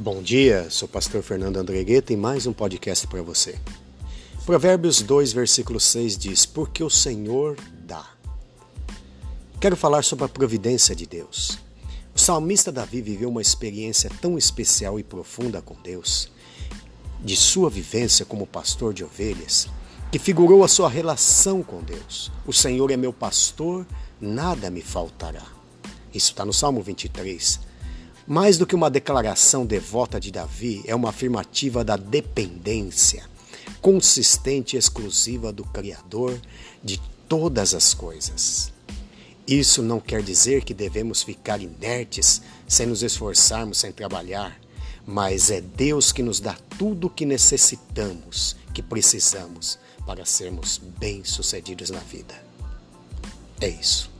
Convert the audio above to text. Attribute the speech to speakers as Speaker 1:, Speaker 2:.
Speaker 1: Bom dia, sou o pastor Fernando Andregueta e mais um podcast para você. Provérbios 2, versículo 6 diz: Porque o Senhor dá. Quero falar sobre a providência de Deus. O salmista Davi viveu uma experiência tão especial e profunda com Deus, de sua vivência como pastor de ovelhas, que figurou a sua relação com Deus. O Senhor é meu pastor, nada me faltará. Isso está no Salmo 23. Mais do que uma declaração devota de Davi, é uma afirmativa da dependência consistente e exclusiva do Criador de todas as coisas. Isso não quer dizer que devemos ficar inertes sem nos esforçarmos, sem trabalhar, mas é Deus que nos dá tudo o que necessitamos, que precisamos para sermos bem-sucedidos na vida. É isso.